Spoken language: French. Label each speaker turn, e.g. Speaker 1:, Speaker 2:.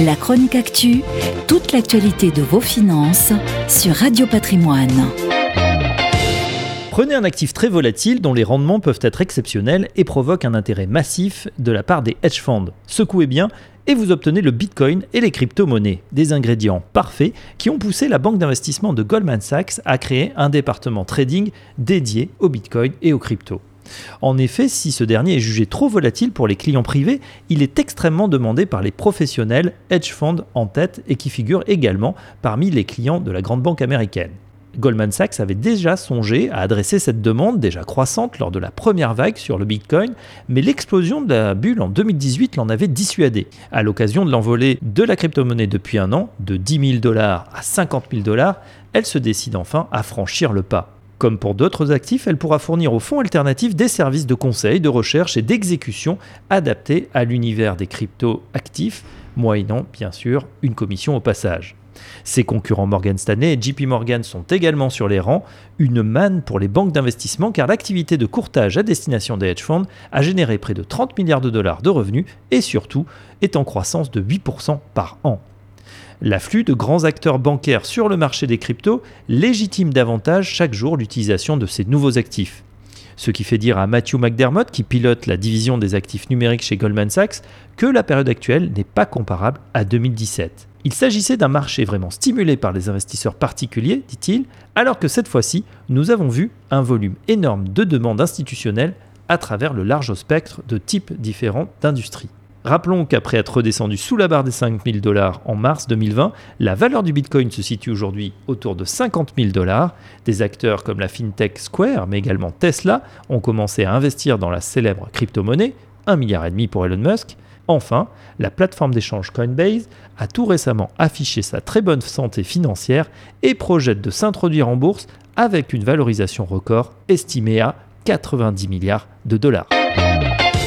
Speaker 1: La chronique actu, toute l'actualité de vos finances sur Radio Patrimoine.
Speaker 2: Prenez un actif très volatile dont les rendements peuvent être exceptionnels et provoquent un intérêt massif de la part des hedge funds. Secouez bien et vous obtenez le Bitcoin et les crypto-monnaies, des ingrédients parfaits qui ont poussé la banque d'investissement de Goldman Sachs à créer un département trading dédié au Bitcoin et aux cryptos. En effet, si ce dernier est jugé trop volatile pour les clients privés, il est extrêmement demandé par les professionnels hedge funds en tête et qui figurent également parmi les clients de la grande banque américaine. Goldman Sachs avait déjà songé à adresser cette demande déjà croissante lors de la première vague sur le Bitcoin, mais l'explosion de la bulle en 2018 l'en avait dissuadé. À l'occasion de l'envolée de la crypto-monnaie depuis un an, de 10 000 dollars à 50 000 dollars, elle se décide enfin à franchir le pas. Comme pour d'autres actifs, elle pourra fournir aux fonds alternatifs des services de conseil, de recherche et d'exécution adaptés à l'univers des crypto-actifs, moyennant bien sûr une commission au passage. Ses concurrents Morgan Stanley et JP Morgan sont également sur les rangs, une manne pour les banques d'investissement car l'activité de courtage à destination des hedge funds a généré près de 30 milliards de dollars de revenus et surtout est en croissance de 8% par an. L'afflux de grands acteurs bancaires sur le marché des cryptos légitime davantage chaque jour l'utilisation de ces nouveaux actifs. Ce qui fait dire à Matthew McDermott, qui pilote la division des actifs numériques chez Goldman Sachs, que la période actuelle n'est pas comparable à 2017. Il s'agissait d'un marché vraiment stimulé par les investisseurs particuliers, dit-il, alors que cette fois-ci, nous avons vu un volume énorme de demandes institutionnelles à travers le large spectre de types différents d'industries. Rappelons qu'après être redescendu sous la barre des 5000 dollars en mars 2020, la valeur du Bitcoin se situe aujourd'hui autour de 50 000 dollars. Des acteurs comme la FinTech Square, mais également Tesla, ont commencé à investir dans la célèbre crypto-monnaie, 1,5 milliard et demi pour Elon Musk. Enfin, la plateforme d'échange Coinbase a tout récemment affiché sa très bonne santé financière et projette de s'introduire en bourse avec une valorisation record estimée à 90 milliards de dollars.